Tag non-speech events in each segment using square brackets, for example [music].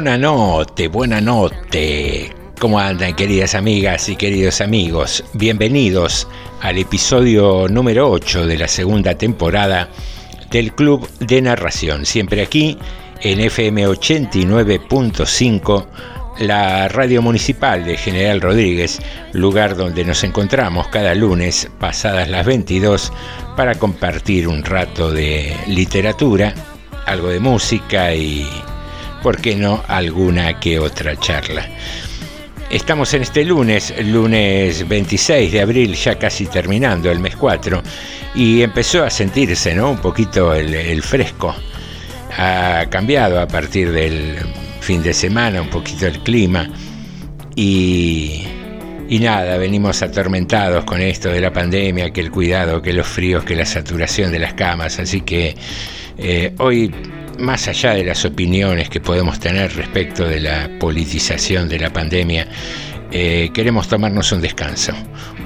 Buena noche, buena noche. ¿Cómo andan queridas amigas y queridos amigos? Bienvenidos al episodio número 8 de la segunda temporada del Club de Narración. Siempre aquí en FM 89.5, la radio municipal de General Rodríguez, lugar donde nos encontramos cada lunes pasadas las 22 para compartir un rato de literatura, algo de música y ¿por qué no alguna que otra charla? Estamos en este lunes, lunes 26 de abril, ya casi terminando el mes 4, y empezó a sentirse ¿no? un poquito el, fresco. Ha cambiado a partir del fin de semana un poquito el clima y, y nada, venimos atormentados con esto de la pandemia, que el cuidado, que los fríos, que la saturación de las camas, así que eh, hoy más allá de las opiniones que podemos tener respecto de la politización de la pandemia, eh, queremos tomarnos un descanso,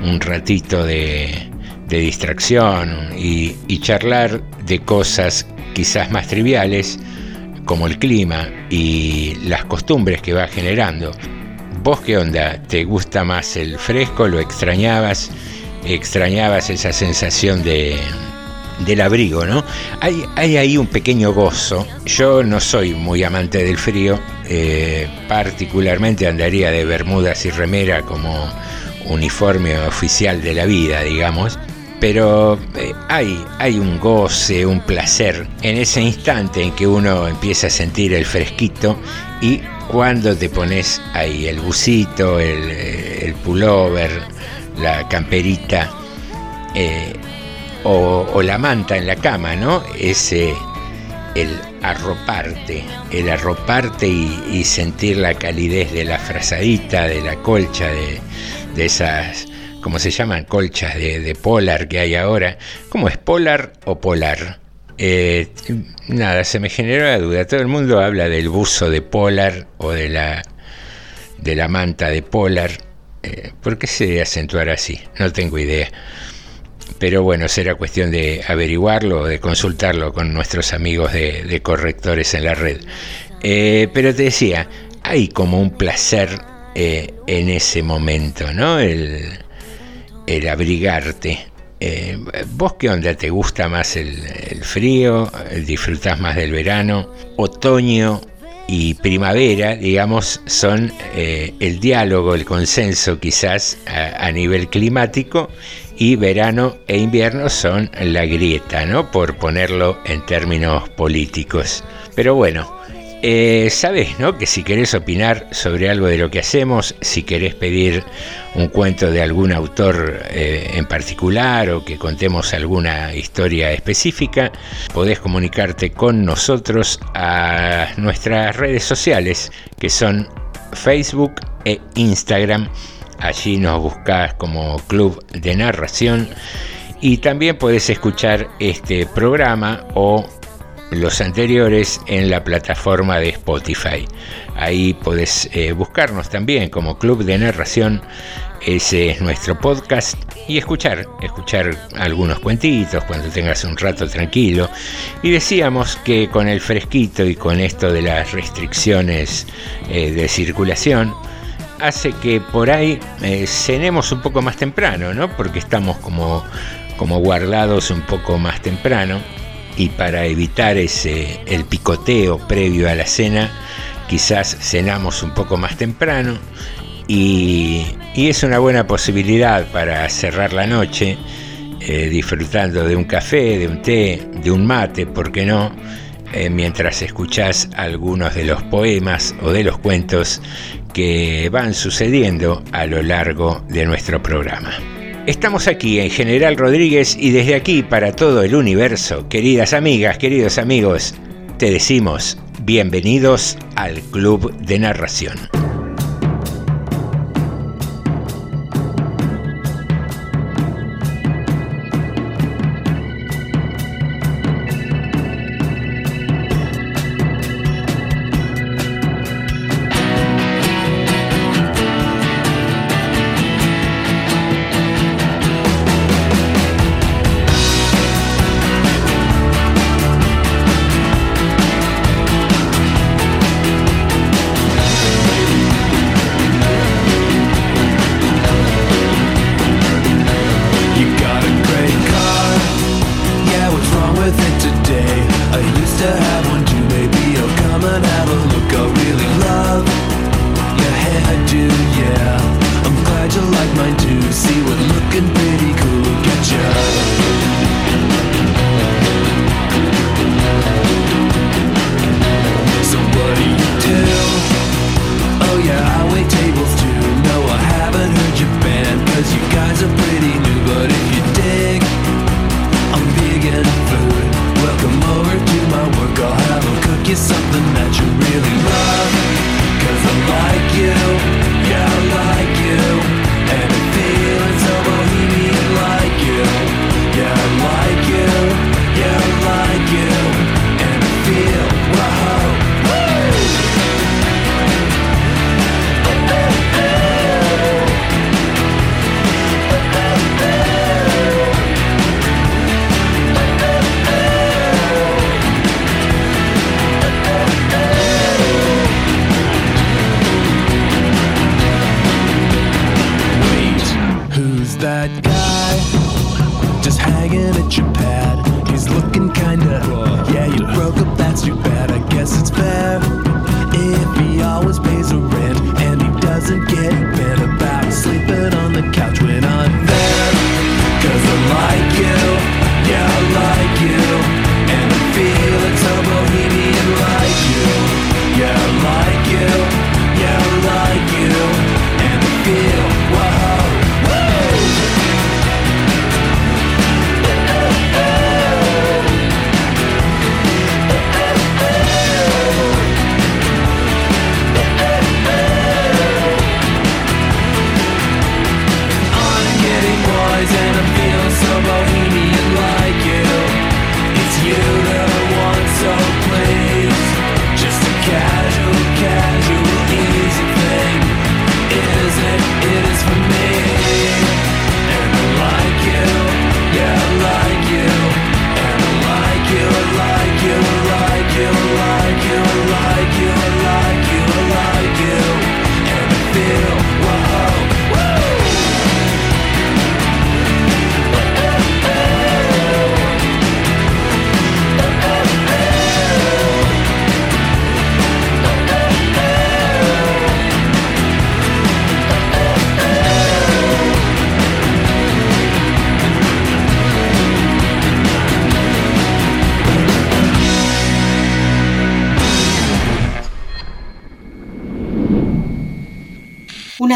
un ratito de, distracción y, y, charlar de cosas quizás más triviales, como el clima y las costumbres que va generando. ¿Vos qué onda? ¿Te gusta más el fresco? ¿Lo extrañabas? ¿Extrañabas esa sensación de, del abrigo, ¿no? Hay, hay, ahí un pequeño gozo. Yo no soy muy amante del frío, eh, particularmente andaría de bermudas y remera como uniforme oficial de la vida, digamos. Pero eh, hay, hay un goce, un placer en ese instante en que uno empieza a sentir el fresquito y cuando te pones ahí el busito, el, el pullover, la camperita, eh, o, la manta en la cama, ¿no? Ese, el arroparte, el arroparte y, y, sentir la calidez de la frazadita, de la colcha, de, de esas, ¿cómo se llaman? Colchas de, de, polar que hay ahora. ¿Cómo es polar o polar? Eh, nada, se me generó la duda. Todo el mundo habla del buzo de polar o de la, de la manta de polar. Eh, ¿Por qué se acentuará así? No tengo idea pero bueno, será cuestión de averiguarlo, de consultarlo con nuestros amigos de, de correctores en la red. Eh, pero te decía, hay como un placer eh, en ese momento, ¿no? El, abrigarte. Eh, ¿Vos qué onda? ¿Te gusta más el, frío? ¿Disfrutás más del verano? ¿Otoño? y primavera, digamos, son eh, el diálogo, el consenso quizás a, nivel climático y verano e invierno son la grieta, ¿no? Por ponerlo en términos políticos. Pero bueno, eh, sabes, ¿no? Que si querés opinar sobre algo de lo que hacemos, si querés pedir un cuento de algún autor eh, en particular o que contemos alguna historia específica, podés comunicarte con nosotros a nuestras redes sociales, que son Facebook e Instagram. Allí nos buscás como Club de Narración y también podés escuchar este programa o los anteriores en la plataforma de Spotify. Ahí podés eh, buscarnos también como Club de Narración. Ese es nuestro podcast y escuchar, escuchar algunos cuentitos cuando tengas un rato tranquilo. Y decíamos que con el fresquito y con esto de las restricciones eh, de circulación, hace que por ahí eh, cenemos un poco más temprano, ¿no? Porque estamos como, como guardados un poco más temprano y para evitar ese el picoteo previo a la cena, quizás cenamos un poco más temprano y, es una buena posibilidad para cerrar la noche eh, disfrutando de un café, de un té, de un mate, ¿por qué no? Eh, mientras escuchás algunos de los poemas o de los cuentos que van sucediendo a lo largo de nuestro programa. Estamos aquí en General Rodríguez y desde aquí para todo el universo, queridas amigas, queridos amigos, te decimos bienvenidos al Club de Narración.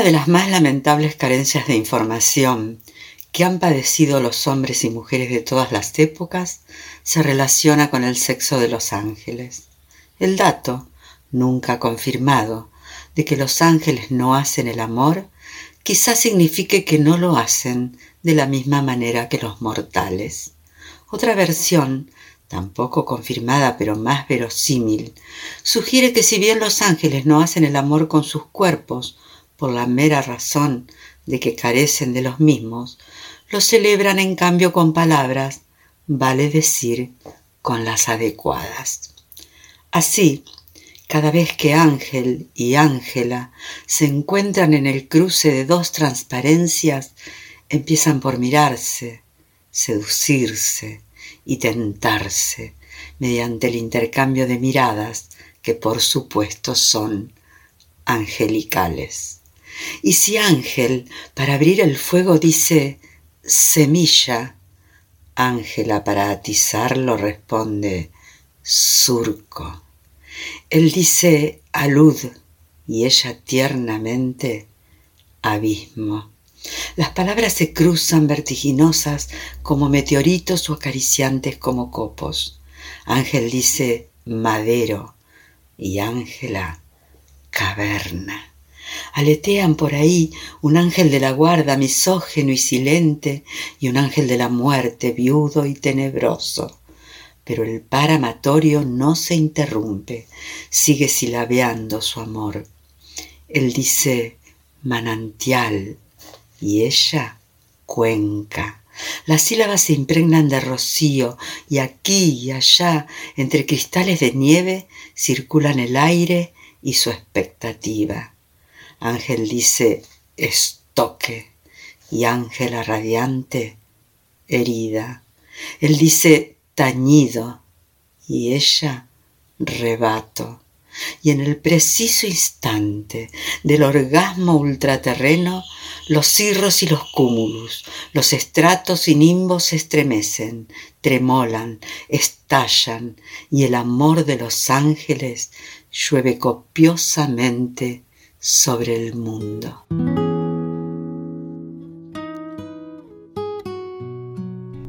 De las más lamentables carencias de información que han padecido los hombres y mujeres de todas las épocas se relaciona con el sexo de los ángeles. El dato, nunca confirmado, de que los ángeles no hacen el amor, quizás signifique que no lo hacen de la misma manera que los mortales. Otra versión tampoco confirmada pero más verosímil, sugiere que si bien los ángeles no hacen el amor con sus cuerpos por la mera razón de que carecen de los mismos, lo celebran en cambio con palabras, vale decir, con las adecuadas. Así, cada vez que Ángel y Ángela se encuentran en el cruce de dos transparencias, empiezan por mirarse, seducirse y tentarse mediante el intercambio de miradas que por supuesto son angelicales. Y si Ángel para abrir el fuego dice semilla, Ángela para atizarlo responde surco. Él dice alud y ella tiernamente abismo. Las palabras se cruzan vertiginosas como meteoritos o acariciantes como copos. Ángel dice madero y Ángela caverna. Aletean por ahí un ángel de la guarda misógeno y silente y un ángel de la muerte viudo y tenebroso pero el par amatorio no se interrumpe, sigue silabeando su amor. Él dice manantial y ella cuenca. Las sílabas se impregnan de rocío y aquí y allá, entre cristales de nieve, circulan el aire y su expectativa. Ángel dice estoque y Ángela radiante herida. Él dice tañido y ella rebato. Y en el preciso instante del orgasmo ultraterreno, los cirros y los cúmulos, los estratos y nimbos se estremecen, tremolan, estallan, y el amor de los ángeles llueve copiosamente sobre el mundo.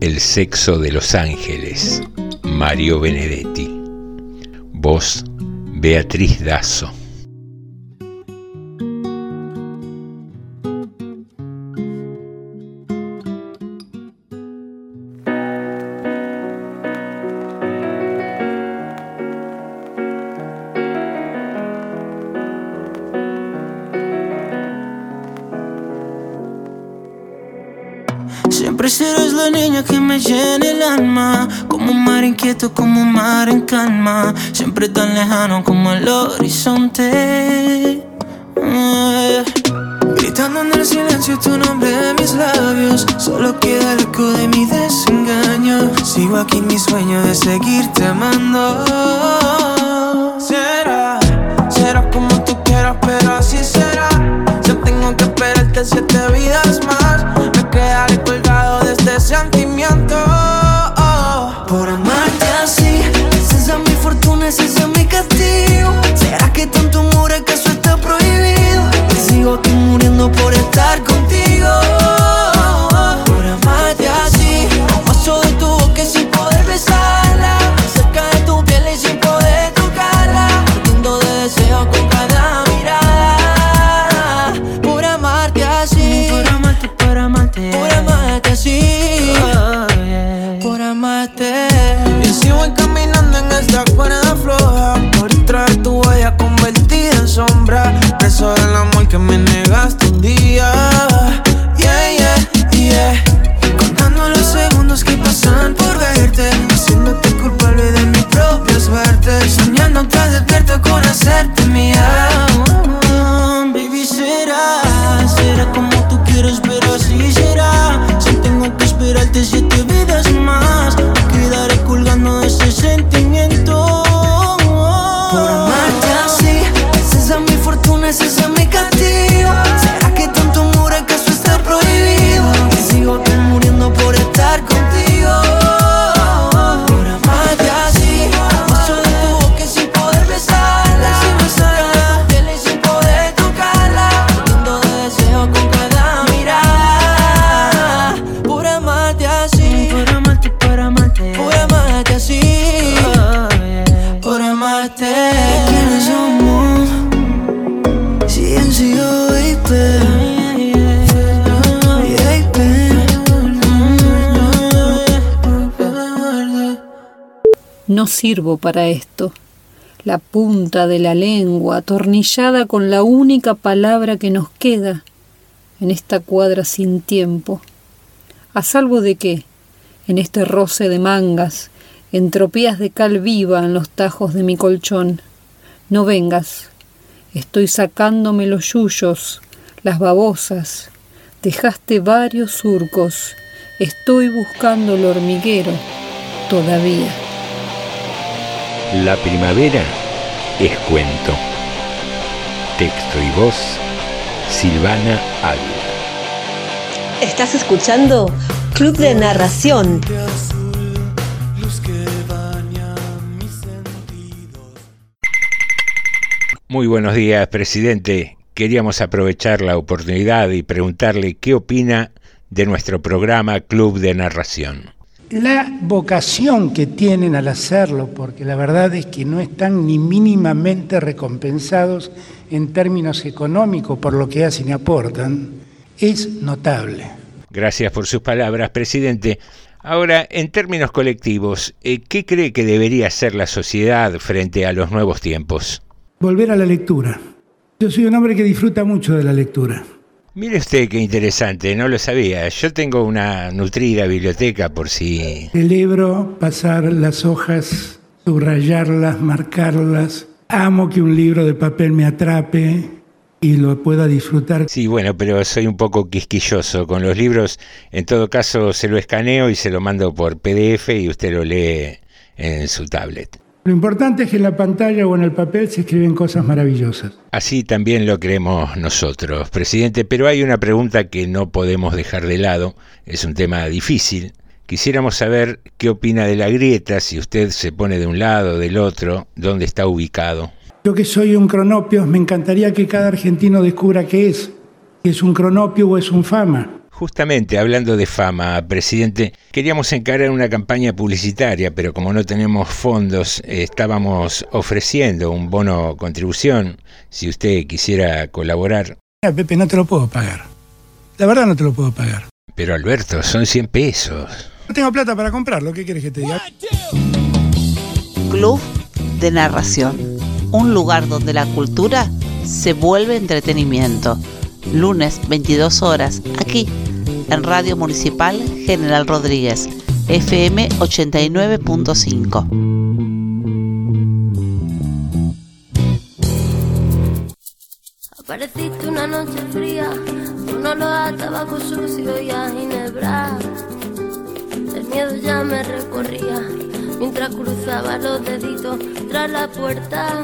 El sexo de los ángeles, Mario Benedetti. Voz, Beatriz Dazo. Calma, siempre tan lejano como el horizonte. Eh. Gritando en el silencio tu nombre en mis labios, solo queda el eco de mi desengaño. Sigo aquí en mi sueño de seguirte amando. Será, será como tú quieras, pero así será. Yo tengo que esperarte siete vidas sirvo para esto. La punta de la lengua atornillada con la única palabra que nos queda en esta cuadra sin tiempo. ¿A salvo de qué? En este roce de mangas, entropías de cal viva en los tajos de mi colchón. No vengas. Estoy sacándome los yuyos, las babosas. Dejaste varios surcos. Estoy buscando el hormiguero todavía. La primavera es cuento. Texto y voz, Silvana Ávila. Estás escuchando Club de Narración. Muy buenos días, presidente. Queríamos aprovechar la oportunidad y preguntarle qué opina de nuestro programa Club de Narración. La vocación que tienen al hacerlo, porque la verdad es que no están ni mínimamente recompensados en términos económicos por lo que hacen y aportan, es notable. Gracias por sus palabras, presidente. Ahora, en términos colectivos, eh, ¿qué cree que debería hacer la sociedad frente a los nuevos tiempos? Volver a la lectura. Yo soy un hombre que disfruta mucho de la lectura. Mire usted qué interesante, no lo sabía. Yo tengo una nutrida biblioteca por si... Celebro pasar las hojas, subrayarlas, marcarlas. Amo que un libro de papel me atrape y lo pueda disfrutar. Sí, bueno, pero soy un poco quisquilloso con los libros. En todo caso, se lo escaneo y se lo mando por PDF y usted lo lee en su tablet. Lo importante es que en la pantalla o en el papel se escriben cosas maravillosas. Así también lo creemos nosotros, presidente, pero hay una pregunta que no podemos dejar de lado, es un tema difícil. Quisiéramos saber qué opina de la grieta, si usted se pone de un lado, del otro, dónde está ubicado. Yo que soy un cronopio, me encantaría que cada argentino descubra qué es, si es un cronopio o es un fama. Justamente, hablando de fama, presidente, queríamos encarar una campaña publicitaria, pero como no tenemos fondos, estábamos ofreciendo un bono contribución, si usted quisiera colaborar. Mira, Pepe, no te lo puedo pagar. La verdad no te lo puedo pagar. Pero Alberto, son 100 pesos. No tengo plata para comprarlo, ¿qué quieres que te diga? Club de Narración. Un lugar donde la cultura se vuelve entretenimiento. Lunes, 22 horas, aquí en Radio Municipal General Rodríguez, FM 89.5. Apareciste una noche fría, un olor a tabaco sucio y a ginebra. El miedo ya me recorría mientras cruzaba los deditos tras la puerta.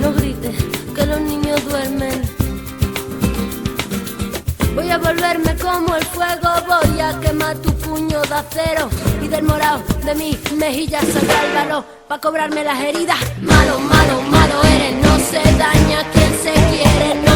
no grites que los niños duermen. Voy a volverme como el fuego, voy a quemar tu puño de acero y del morado de mis mejillas sacar el para cobrarme las heridas. Malo, malo, malo eres, no se daña quien se quiere, no.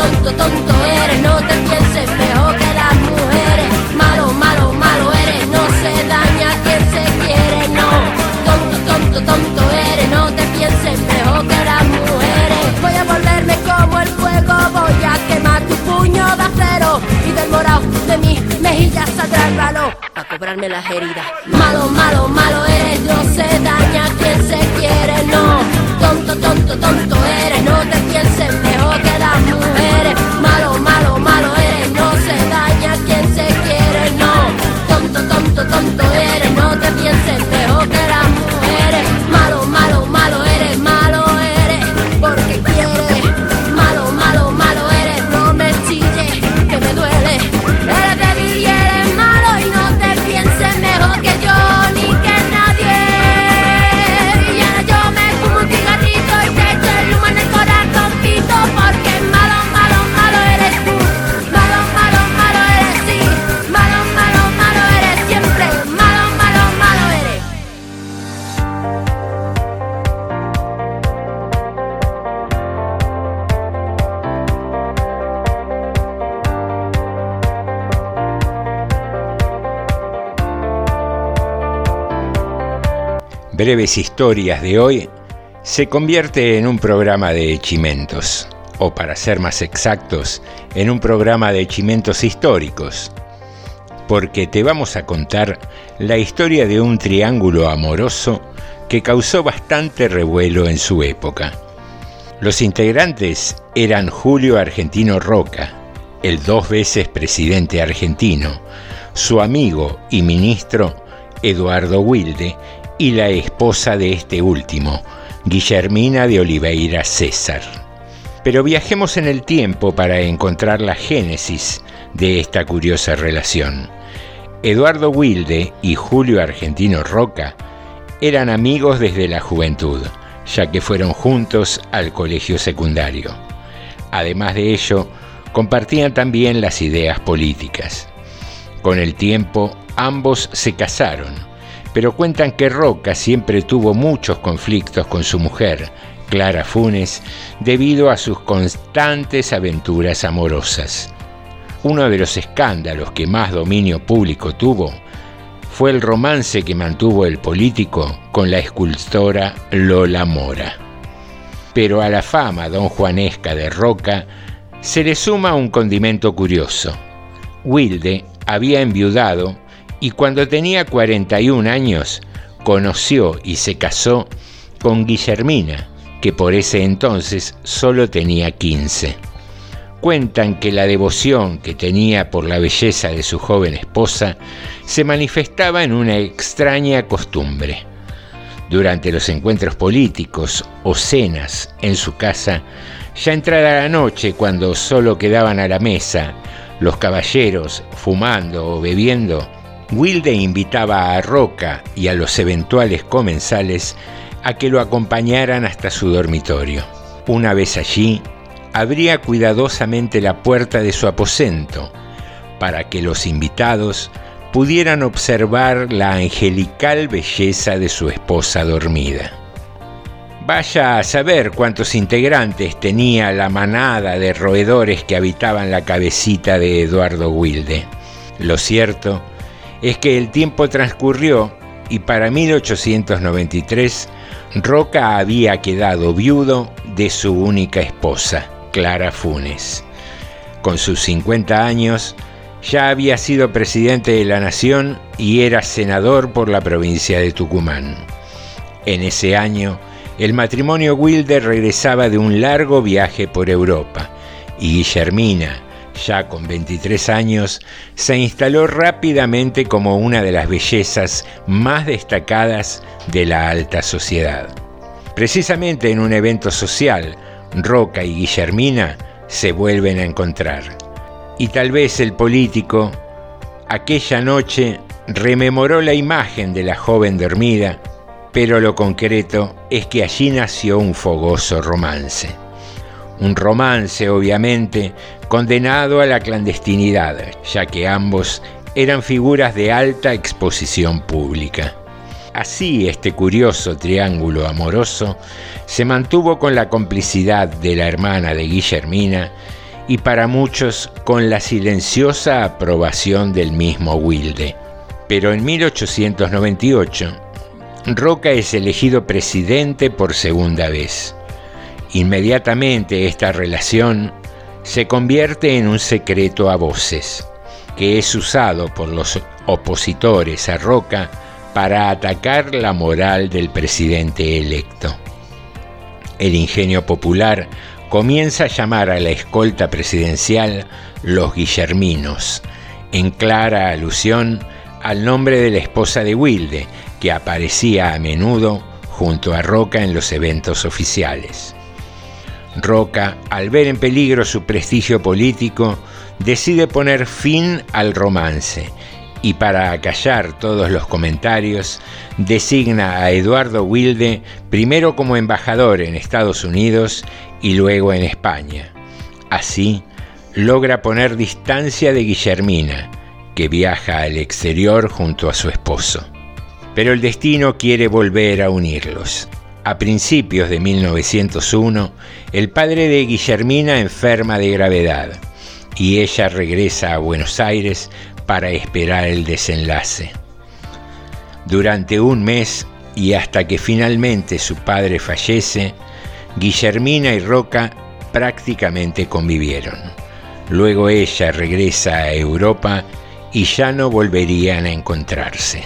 Tonto, tonto, eres, no te pienses mejor que las mujeres. Malo, malo, malo eres, no se daña quien se quiere, no. Tonto, tonto, tonto eres, no te pienses mejor que las mujeres. Voy a volverme como el fuego, voy a quemar tu puño de acero y del morado de mis mejillas saldrá el balón a cobrarme las heridas. Malo, malo, malo eres, no se daña quien se quiere, no. Tonto, tonto, tonto eres, no te pienses mejor que Breves Historias de hoy se convierte en un programa de chimentos, o para ser más exactos, en un programa de chimentos históricos, porque te vamos a contar la historia de un triángulo amoroso que causó bastante revuelo en su época. Los integrantes eran Julio Argentino Roca, el dos veces presidente argentino, su amigo y ministro Eduardo Wilde y la esposa de este último, Guillermina de Oliveira César. Pero viajemos en el tiempo para encontrar la génesis de esta curiosa relación. Eduardo Wilde y Julio Argentino Roca eran amigos desde la juventud, ya que fueron juntos al colegio secundario. Además de ello, compartían también las ideas políticas. Con el tiempo, ambos se casaron, pero cuentan que Roca siempre tuvo muchos conflictos con su mujer, Clara Funes, debido a sus constantes aventuras amorosas. Uno de los escándalos que más dominio público tuvo fue el romance que mantuvo el político con la escultora Lola Mora. Pero a la fama don Juanesca de Roca se le suma un condimento curioso. Wilde había enviudado y cuando tenía 41 años conoció y se casó con Guillermina, que por ese entonces solo tenía 15. Cuentan que la devoción que tenía por la belleza de su joven esposa se manifestaba en una extraña costumbre. Durante los encuentros políticos o cenas en su casa, ya entrada la noche cuando solo quedaban a la mesa los caballeros fumando o bebiendo, Wilde invitaba a Roca y a los eventuales comensales a que lo acompañaran hasta su dormitorio. Una vez allí, abría cuidadosamente la puerta de su aposento para que los invitados pudieran observar la angelical belleza de su esposa dormida. Vaya a saber cuántos integrantes tenía la manada de roedores que habitaban la cabecita de Eduardo Wilde. Lo cierto es que el tiempo transcurrió y para 1893 Roca había quedado viudo de su única esposa, Clara Funes. Con sus 50 años, ya había sido presidente de la nación y era senador por la provincia de Tucumán. En ese año, el matrimonio Wilde regresaba de un largo viaje por Europa y Guillermina, ya con 23 años, se instaló rápidamente como una de las bellezas más destacadas de la alta sociedad. Precisamente en un evento social, Roca y Guillermina se vuelven a encontrar. Y tal vez el político, aquella noche, rememoró la imagen de la joven dormida, pero lo concreto es que allí nació un fogoso romance. Un romance obviamente condenado a la clandestinidad, ya que ambos eran figuras de alta exposición pública. Así este curioso triángulo amoroso se mantuvo con la complicidad de la hermana de Guillermina y para muchos con la silenciosa aprobación del mismo Wilde. Pero en 1898, Roca es elegido presidente por segunda vez. Inmediatamente esta relación se convierte en un secreto a voces, que es usado por los opositores a Roca para atacar la moral del presidente electo. El ingenio popular comienza a llamar a la escolta presidencial los Guillerminos, en clara alusión al nombre de la esposa de Wilde, que aparecía a menudo junto a Roca en los eventos oficiales. Roca, al ver en peligro su prestigio político, decide poner fin al romance y para acallar todos los comentarios, designa a Eduardo Wilde primero como embajador en Estados Unidos y luego en España. Así, logra poner distancia de Guillermina, que viaja al exterior junto a su esposo. Pero el destino quiere volver a unirlos. A principios de 1901, el padre de Guillermina enferma de gravedad y ella regresa a Buenos Aires para esperar el desenlace. Durante un mes y hasta que finalmente su padre fallece, Guillermina y Roca prácticamente convivieron. Luego ella regresa a Europa y ya no volverían a encontrarse.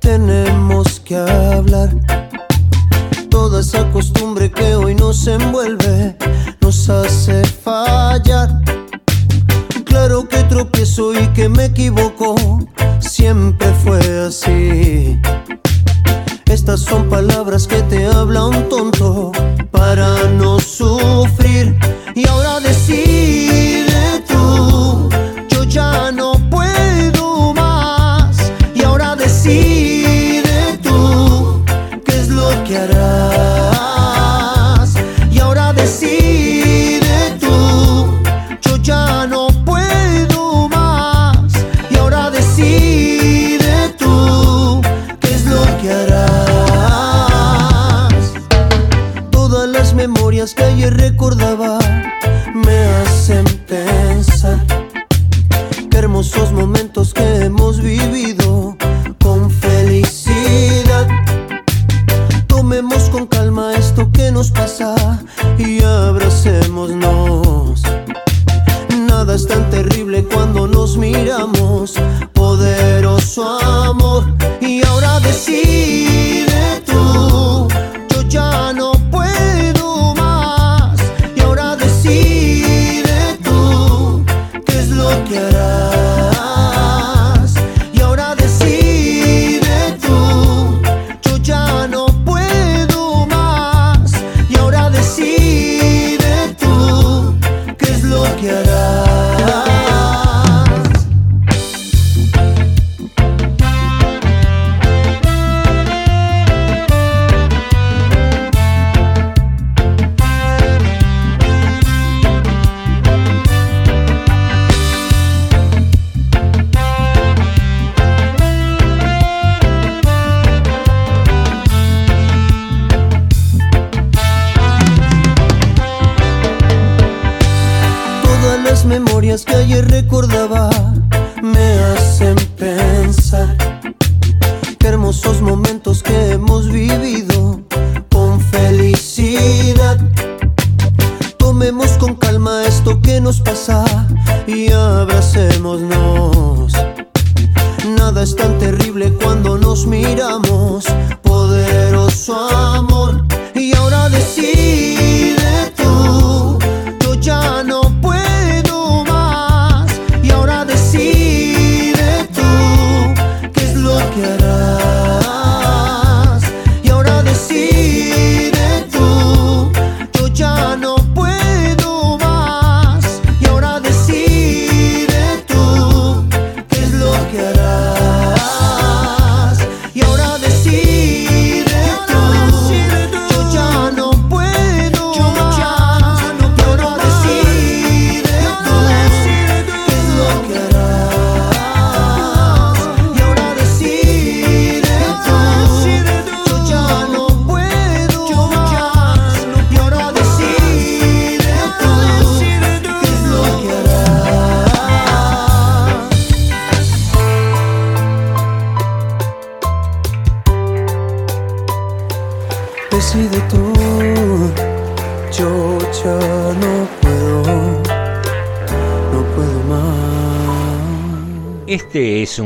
Tenemos que hablar. Toda esa costumbre que hoy nos envuelve nos hace recordaba me hacen pensar. Qué hermosos momentos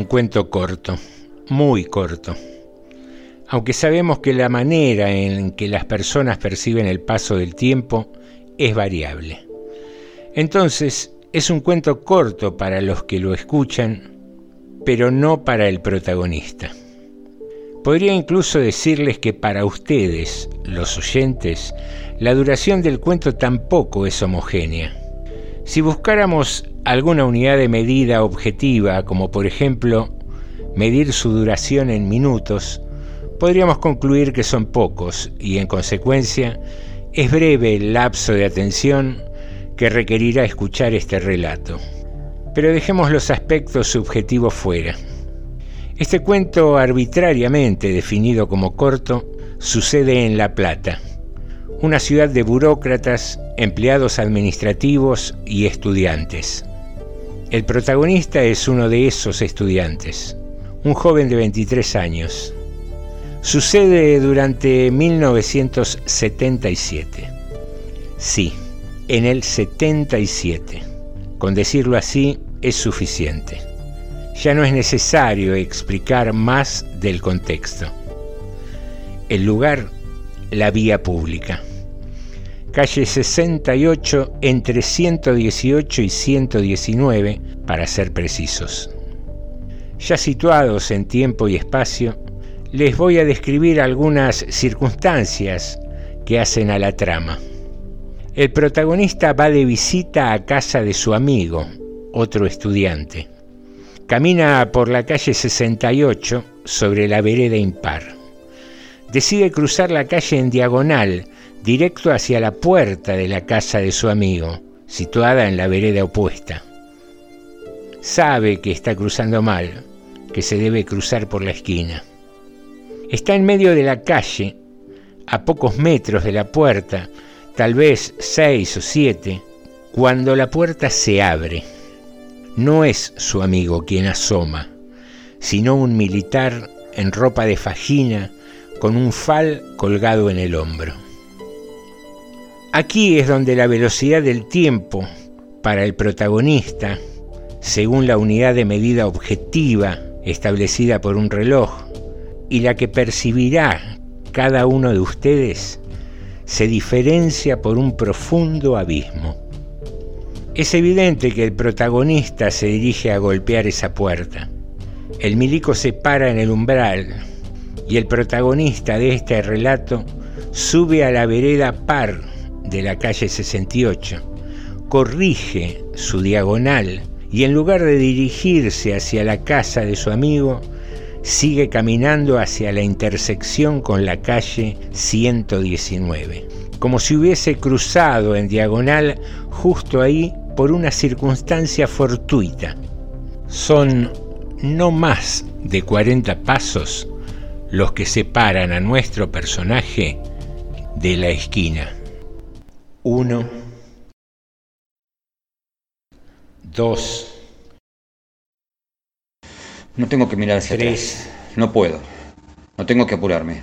cuento corto, muy corto. Aunque sabemos que la manera en que las personas perciben el paso del tiempo es variable. Entonces, es un cuento corto para los que lo escuchan, pero no para el protagonista. Podría incluso decirles que para ustedes, los oyentes, la duración del cuento tampoco es homogénea. Si buscáramos alguna unidad de medida objetiva, como por ejemplo medir su duración en minutos, podríamos concluir que son pocos y en consecuencia es breve el lapso de atención que requerirá escuchar este relato. Pero dejemos los aspectos subjetivos fuera. Este cuento arbitrariamente definido como corto sucede en La Plata, una ciudad de burócratas, empleados administrativos y estudiantes. El protagonista es uno de esos estudiantes, un joven de 23 años. Sucede durante 1977. Sí, en el 77. Con decirlo así es suficiente. Ya no es necesario explicar más del contexto. El lugar, la vía pública. Calle 68 entre 118 y 119, para ser precisos. Ya situados en tiempo y espacio, les voy a describir algunas circunstancias que hacen a la trama. El protagonista va de visita a casa de su amigo, otro estudiante. Camina por la calle 68 sobre la vereda impar. Decide cruzar la calle en diagonal, directo hacia la puerta de la casa de su amigo, situada en la vereda opuesta. Sabe que está cruzando mal, que se debe cruzar por la esquina. Está en medio de la calle, a pocos metros de la puerta, tal vez seis o siete, cuando la puerta se abre. No es su amigo quien asoma, sino un militar en ropa de fajina con un fal colgado en el hombro. Aquí es donde la velocidad del tiempo para el protagonista, según la unidad de medida objetiva establecida por un reloj, y la que percibirá cada uno de ustedes, se diferencia por un profundo abismo. Es evidente que el protagonista se dirige a golpear esa puerta. El milico se para en el umbral y el protagonista de este relato sube a la vereda par de la calle 68, corrige su diagonal y en lugar de dirigirse hacia la casa de su amigo, sigue caminando hacia la intersección con la calle 119, como si hubiese cruzado en diagonal justo ahí por una circunstancia fortuita. Son no más de 40 pasos los que separan a nuestro personaje de la esquina. Uno, dos, no tengo que mirar hacia Tres. atrás. No puedo. No tengo que apurarme.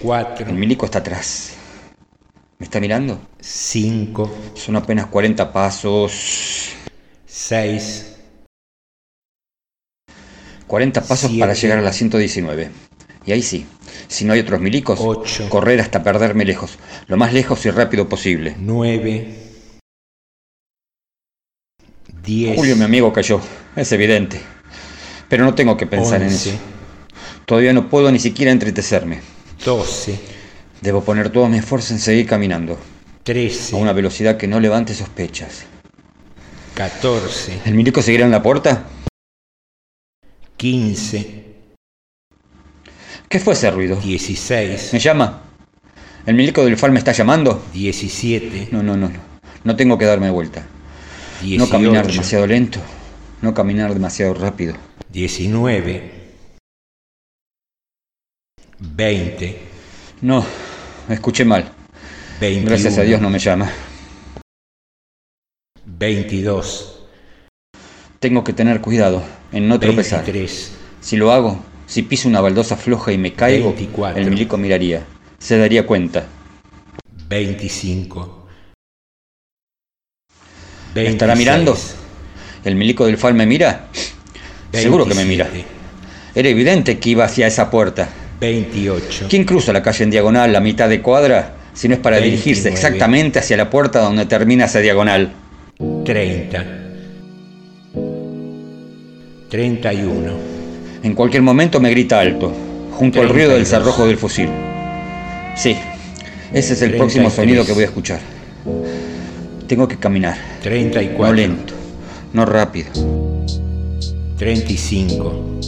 cuatro, El milico está atrás. ¿Me está mirando? cinco, Son apenas 40 pasos. seis, 40 pasos Siete. para llegar a la 119. Y ahí sí, si no hay otros milicos, Ocho. correr hasta perderme lejos. Lo más lejos y rápido posible. nueve, diez, Julio, mi amigo, cayó. Es evidente. Pero no tengo que pensar en eso. Todavía no puedo ni siquiera entretecerme. doce, Debo poner todo mi esfuerzo en seguir caminando. trece, A una velocidad que no levante sospechas. catorce, ¿El milico seguirá en la puerta? quince, ¿Qué fue ese ruido? dieciséis, ¿Me llama? ¿El milico del FAL me está llamando? diecisiete, No, no, no, no. No tengo que darme vuelta. No caminar demasiado lento. No caminar demasiado rápido. diecinueve, veinte, No, escuché mal. veintiuno, Gracias a Dios no me llama. veintidós, Tengo que tener cuidado en no tropezar. veintitrés, Si lo hago, si piso una baldosa floja y me caigo, 24. el milico miraría. Se daría cuenta. veinticinco, ¿Me estará mirando? ¿El milico del FAL me mira? Seguro que me mira. Era evidente que iba hacia esa puerta. 28, ¿Quién cruza la calle en diagonal la mitad de cuadra si no es para 29. dirigirse exactamente hacia la puerta donde termina esa diagonal? 30, 31, En cualquier momento me grita alto. junto al ruido del cerrojo del fusil. Sí, ese es el próximo sonido que voy a escuchar. Tengo que caminar. 34. No lento, no rápido. 35.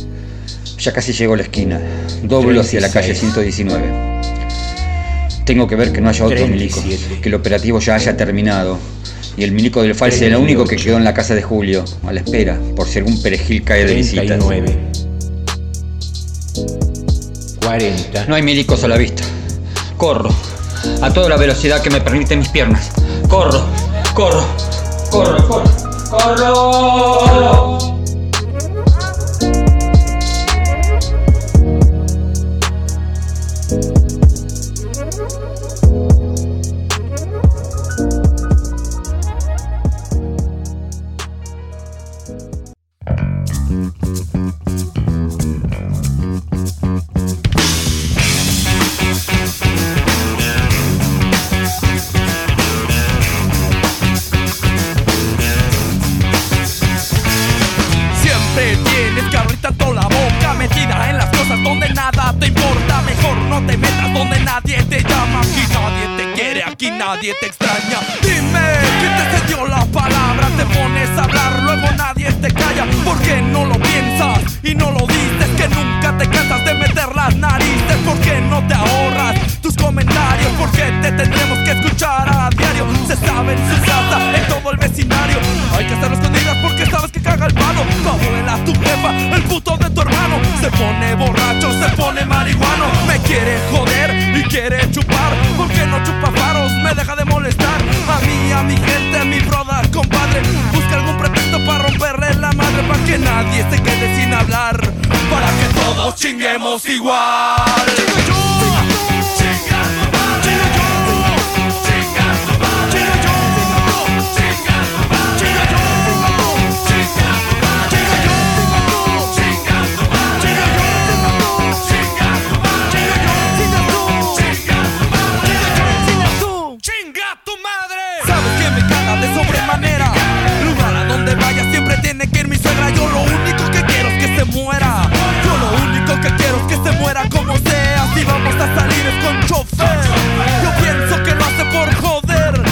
Ya casi llego a la esquina. Doblo hacia la calle 119. Tengo que ver que no haya otro milico, que el operativo ya haya terminado. Y el milico del falso es el único que quedó en la casa de Julio, a la espera, por si algún perejil cae de visita. 39. 40. No hay milicos a la vista. Corro, a toda la velocidad que me permiten mis piernas. Corro, corro, corro, corro, corro. Nadie te extraña. Dime, ¿quién te cedió la palabra? Te pones a hablar, luego nadie te calla. ¿Por qué no lo piensas y no lo dices? Que nunca te cansas de meter las narices. ¿Por qué no te ahorras tus comentarios? ¿Por qué te tendremos que escuchar a diario? Se sabe en su casa, en todo el vecindario. Hay que hacerlo escondidas porque sabes que caga el palo. Tu abuela, tu jefa, el puto de tu hermano. Se pone borracho, se pone marihuano. Me quiere joder y quiere chupar. ¿Por qué no chupa? Deja de molestar. A mí, a mi gente, a mi brother, compadre. Busca algún pretexto para romperle la madre. Para que nadie se quede sin hablar. Para que todos chinguemos igual. ¡Chinga muera como sea. Si vamos a salir es con chofer. Yo pienso que lo hace por joder.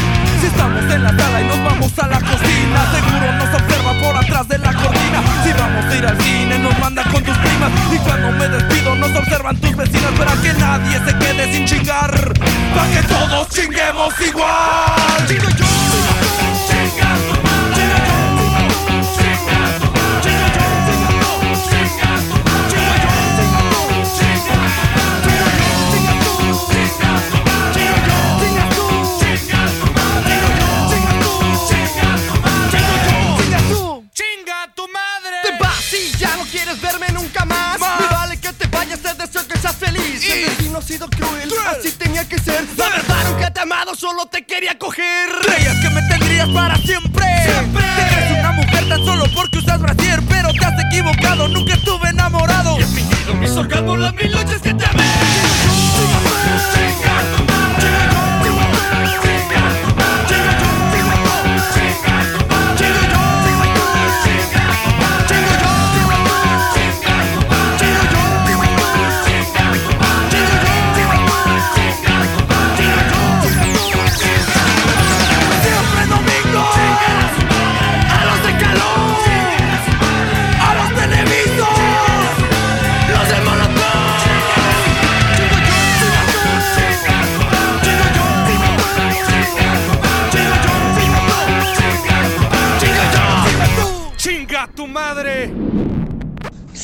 Si estamos en la sala y nos vamos a la cocina, seguro nos observa por atrás de la cortina. Si vamos a ir al cine, nos manda con tus primas. Y cuando me despido, nos observan tus vecinas para que nadie se quede sin chingar. Para que todos chinguemos igual. Chingo yo. Ha sido cruel, así tenía que ser. La verdad nunca te he amado, solo te quería coger. Creías que me tendrías para siempre. Siempre. Eres una mujer tan solo porque usas brasier, pero te has equivocado, nunca estuve enamorado. Y he fingido mis orgasmos las mil noches que te amé.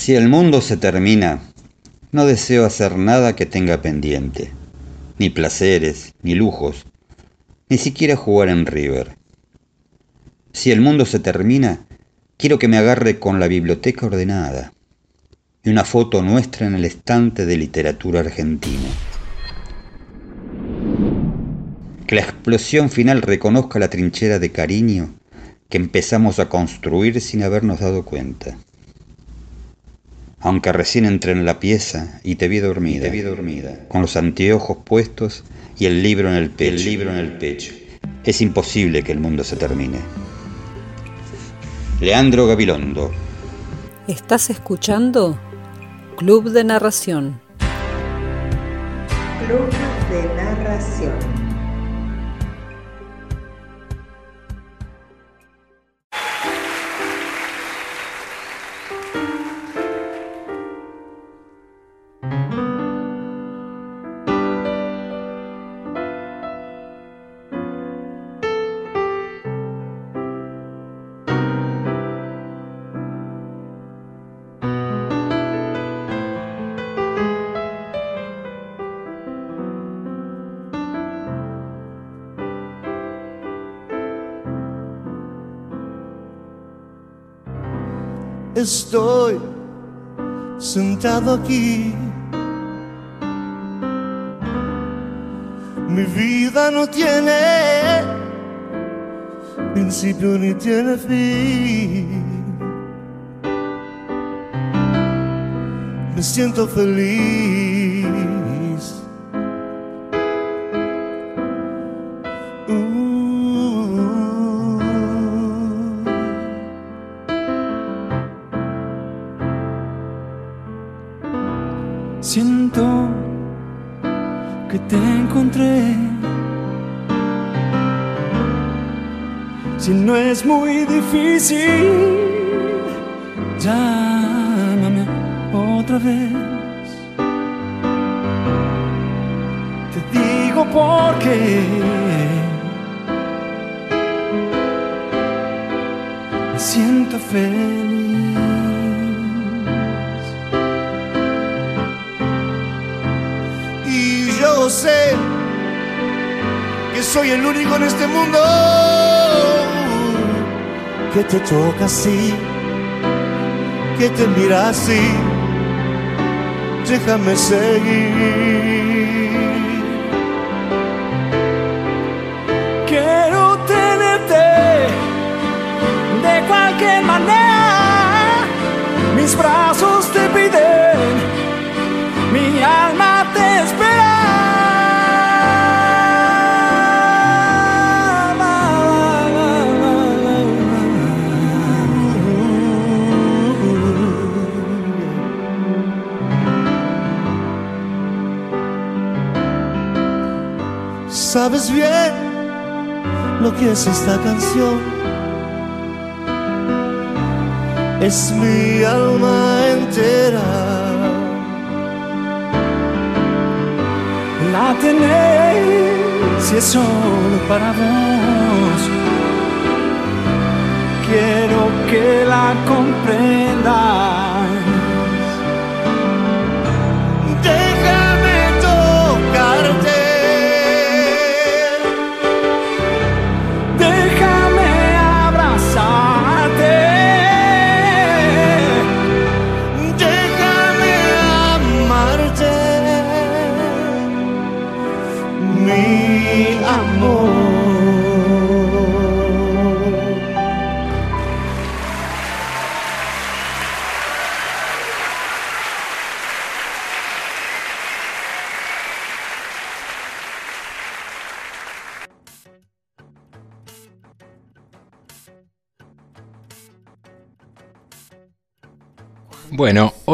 Si el mundo se termina, no deseo hacer nada que tenga pendiente. Ni placeres, ni lujos, ni siquiera jugar en River. Si el mundo se termina, quiero que me agarre con la biblioteca ordenada y una foto nuestra en el estante de literatura argentina. Que la explosión final reconozca la trinchera de cariño que empezamos a construir sin habernos dado cuenta. Aunque recién entré en la pieza y te vi dormida, te vi dormida, con los anteojos puestos y el libro en el pecho. El libro en el pecho. Es imposible que el mundo se termine. Leandro Gabilondo. ¿Estás escuchando? Club de Narración. Plumas de narración. Estoy sentado aquí. Mi vida no tiene principio ni tiene fin. Me siento feliz. Te toca así, que te mira así, déjame seguir. Quiero tenerte de cualquier manera, mis brazos te piden, mi alma que es esta canción. Es mi alma entera. La tenéis si es solo para vos. Quiero que la comprendas.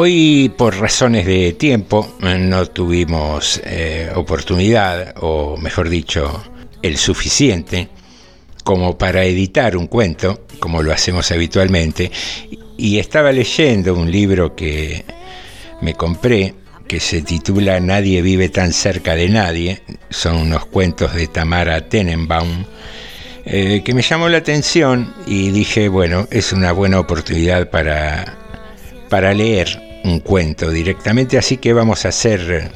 Hoy por razones de tiempo no tuvimos eh, oportunidad, o mejor dicho, el suficiente como para editar un cuento, como lo hacemos habitualmente, y estaba leyendo un libro que me compré, que se titula Nadie vive tan cerca de nadie, son unos cuentos de Tamara Tenenbaum, eh, que me llamó la atención y dije, bueno, es una buena oportunidad para para leer un cuento directamente, así que vamos a hacer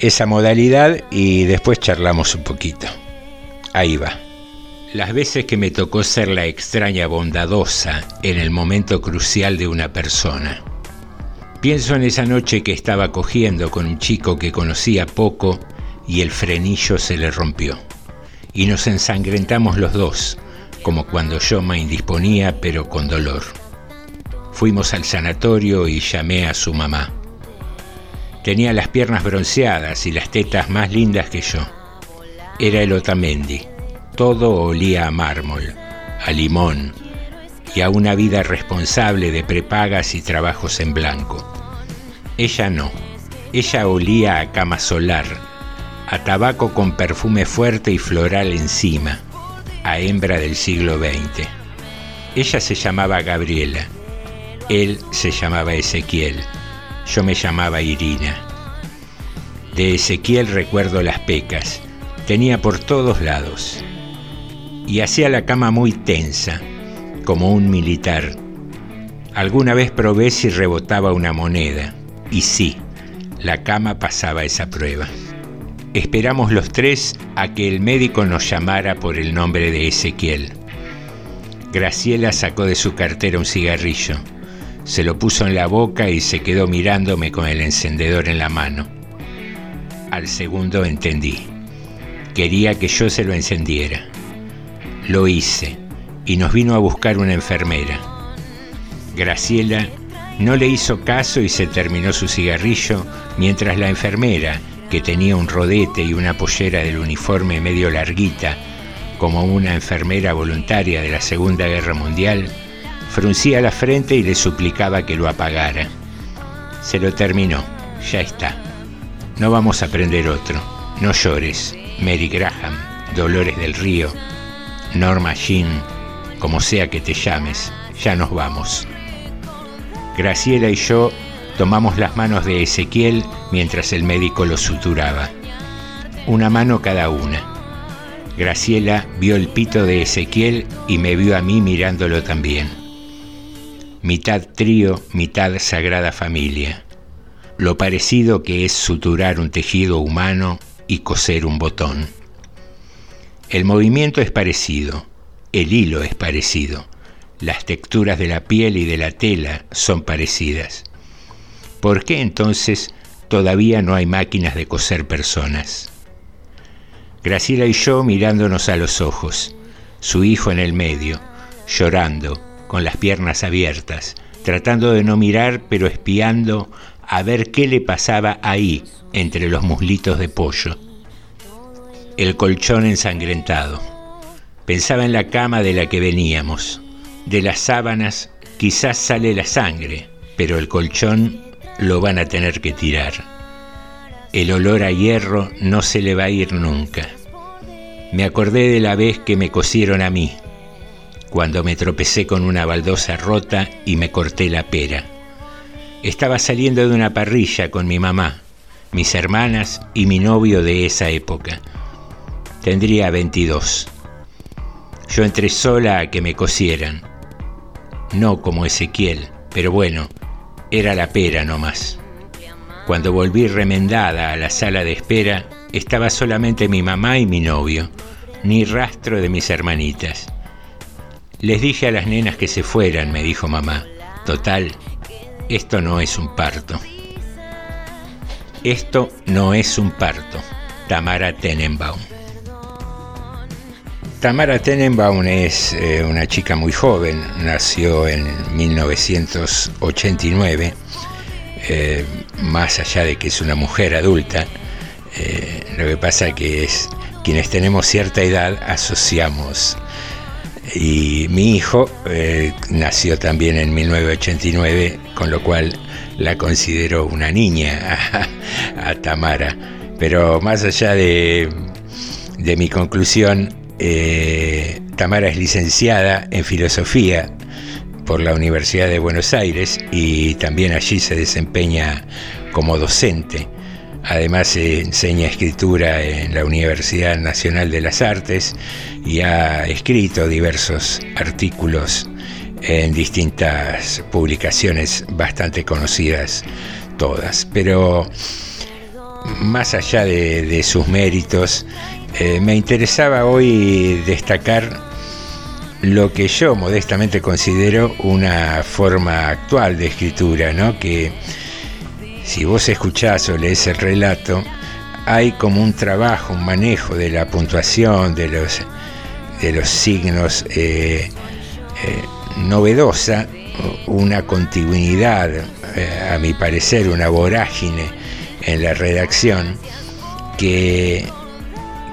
esa modalidad y después charlamos un poquito. Ahí va. Las veces que me tocó ser la extraña bondadosa en el momento crucial de una persona. Pienso en esa noche que estaba cogiendo con un chico que conocía poco y el frenillo se le rompió. Y nos ensangrentamos los dos, como cuando yo me indisponía pero con dolor. Fuimos al sanatorio y llamé a su mamá. Tenía las piernas bronceadas y las tetas más lindas que yo. Era el Otamendi. Todo olía a mármol, a limón y a una vida responsable de prepagas y trabajos en blanco. Ella no. Ella olía a cama solar, a tabaco con perfume fuerte y floral encima, a hembra del siglo XX. Ella se llamaba Gabriela, él se llamaba Ezequiel, yo me llamaba Irina. De Ezequiel recuerdo las pecas, tenía por todos lados, y hacía la cama muy tensa, como un militar. Alguna vez probé si rebotaba una moneda, y sí, la cama pasaba esa prueba. Esperamos los tres a que el médico nos llamara por el nombre de Ezequiel. Graciela sacó de su cartera un cigarrillo, se lo puso en la boca y se quedó mirándome con el encendedor en la mano. Al segundo entendí. Quería que yo se lo encendiera. Lo hice y nos vino a buscar una enfermera. Graciela no le hizo caso y se terminó su cigarrillo mientras la enfermera, que tenía un rodete y una pollera del uniforme medio larguita, como una enfermera voluntaria de la Segunda Guerra Mundial, fruncía la frente y le suplicaba que lo apagara. Se lo terminó, ya está. No vamos a prender otro. No llores. Mary Graham, Dolores del Río, Norma Jean, como sea que te llames, ya nos vamos. Graciela y yo tomamos las manos de Ezequiel mientras el médico lo suturaba. Una mano cada una. Graciela vio el pito de Ezequiel y me vio a mí mirándolo también. Mitad trío, mitad sagrada familia. Lo parecido que es suturar un tejido humano y coser un botón. El movimiento es parecido, el hilo es parecido las texturas de la piel y de la tela son parecidas. ¿Por qué entonces todavía no hay máquinas de coser personas? Graciela y yo mirándonos a los ojos, su hijo en el medio, llorando, con las piernas abiertas, tratando de no mirar pero espiando a ver qué le pasaba ahí, entre los muslitos de pollo. El colchón ensangrentado. Pensaba en la cama de la que veníamos de las sábanas quizás sale la sangre, pero el colchón lo van a tener que tirar. El olor a hierro no se le va a ir nunca. Me acordé de la vez que me cosieron a mí, cuando me tropecé con una baldosa rota y me corté la pera. Estaba saliendo de una parrilla con mi mamá, mis hermanas y mi novio de esa época. Tendría 22. Yo entré sola a que me cosieran no como Ezequiel, pero bueno, era la pera no más. Cuando volví remendada a la sala de espera, estaba solamente mi mamá y mi novio, ni rastro de mis hermanitas. Les dije a las nenas que se fueran, me dijo mamá. Total, esto no es un parto. Esto no es un parto. Tamara Tenenbaum. Tamara Tenenbaum es eh, una chica muy joven, nació en 1989, eh, más allá de que es una mujer adulta, eh, lo que pasa que es quienes tenemos cierta edad asociamos. Y mi hijo nació también en 1989, con lo cual la considero una niña [laughs] a, Tamara. Pero más allá de, de mi conclusión, eh, Tamara es licenciada en filosofía por la Universidad de Buenos Aires y también allí se desempeña como docente. Además se enseña escritura en la Universidad Nacional de las Artes y ha escrito diversos artículos en distintas publicaciones bastante conocidas todas. Pero más allá de sus méritos, eh, me interesaba hoy destacar lo que yo modestamente considero una forma actual de escritura, ¿no? Que si vos escuchás o lees el relato, hay como un trabajo, un manejo de la puntuación, de los, de los signos eh, eh, novedosa, una continuidad, a mi parecer, una vorágine en la redacción que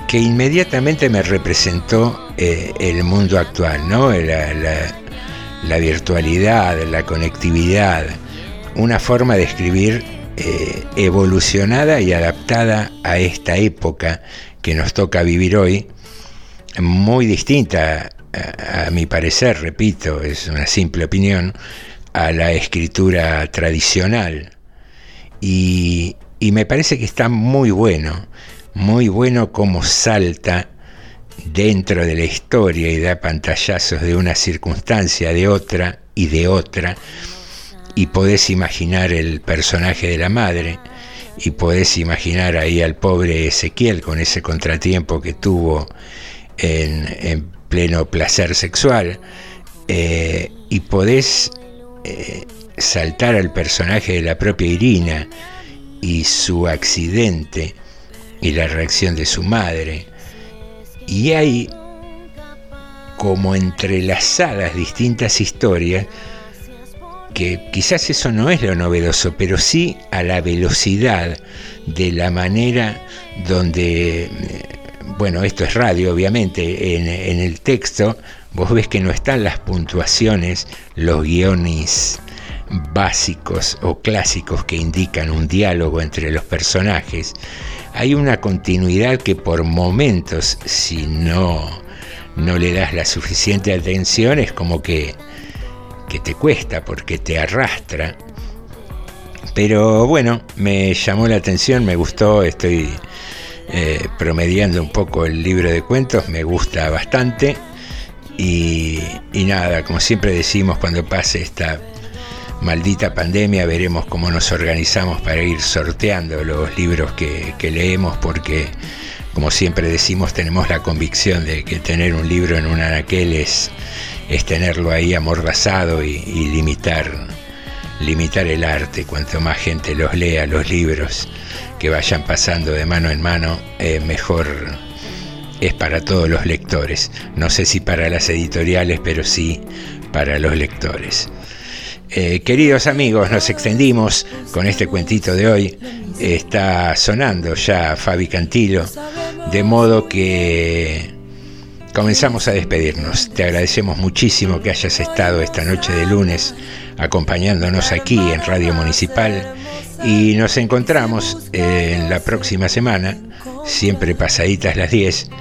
que inmediatamente me representó eh, el mundo actual, ¿no? La, virtualidad, la conectividad, una forma de escribir eh, evolucionada y adaptada a esta época que nos toca vivir hoy, muy distinta a, mi parecer, repito, es una simple opinión, a la escritura tradicional. Y, y me parece que está muy bueno, muy bueno como salta dentro de la historia y da pantallazos de una circunstancia, de otra y de otra, y podés imaginar el personaje de la madre, y podés imaginar ahí al pobre Ezequiel con ese contratiempo que tuvo en, pleno placer sexual, eh, y podés eh, saltar al personaje de la propia Irina y su accidente y la reacción de su madre, y hay como entrelazadas distintas historias que quizás eso no es lo novedoso, pero sí a la velocidad de la manera donde, eh, bueno, esto es radio obviamente, en, el texto vos ves que no están las puntuaciones, los guiones básicos o clásicos que indican un diálogo entre los personajes, hay una continuidad que por momentos, si no, no le das la suficiente atención, es como que, que te cuesta porque te arrastra. Pero bueno, me llamó la atención, me gustó, estoy eh, promediando un poco el libro de cuentos, me gusta bastante. Y, nada, como siempre decimos cuando pase esta maldita pandemia, veremos cómo nos organizamos para ir sorteando los libros que, leemos, porque como siempre decimos, tenemos la convicción de que tener un libro en un anaquel es, tenerlo ahí amordazado y, limitar, limitar el arte. Cuanto más gente los lea, los libros que vayan pasando de mano en mano, eh, mejor es para todos los lectores. No sé si para las editoriales, pero sí para los lectores. Eh, queridos amigos, nos extendimos con este cuentito de hoy. Está sonando ya Fabi Cantilo, de modo que comenzamos a despedirnos. Te agradecemos muchísimo que hayas estado esta noche de lunes acompañándonos aquí en Radio Municipal y nos encontramos en la próxima semana, siempre pasaditas las 10,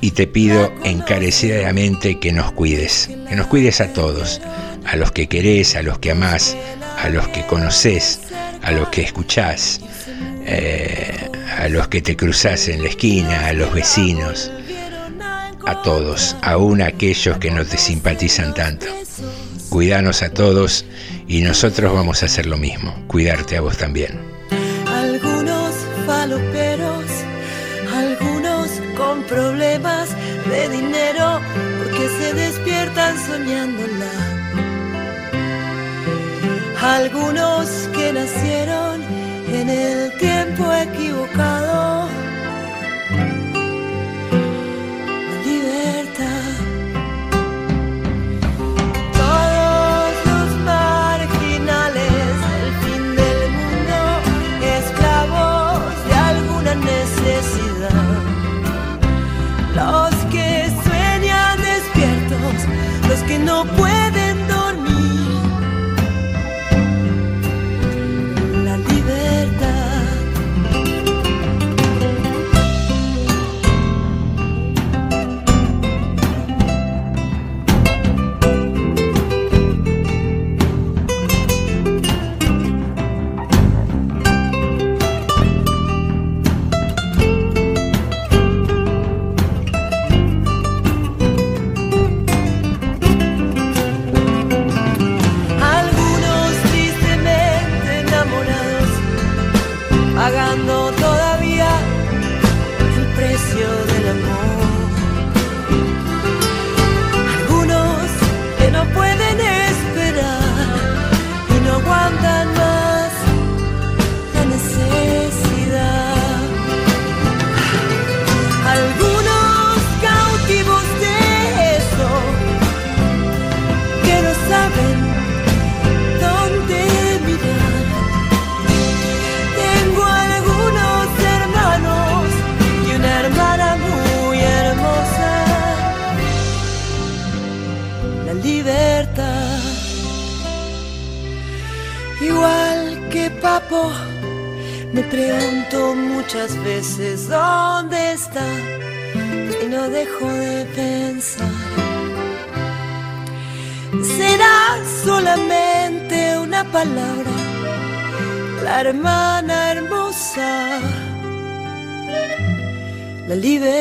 y te pido encarecidamente que nos cuides, que nos cuides a todos a los que querés, a los que amás, a los que conoces, a los que escuchás, eh, a los que te cruzás en la esquina, a los vecinos, a todos, aún a aquellos que no te simpatizan tanto. Cuidanos a todos y nosotros vamos a hacer lo mismo, cuidarte a vos también. Algunos faloperos, algunos con problemas de dinero, porque se despiertan soñándola algunos que nacieron en el tiempo equivocado. Los que sueñan despiertos, los que no pueden la libertad.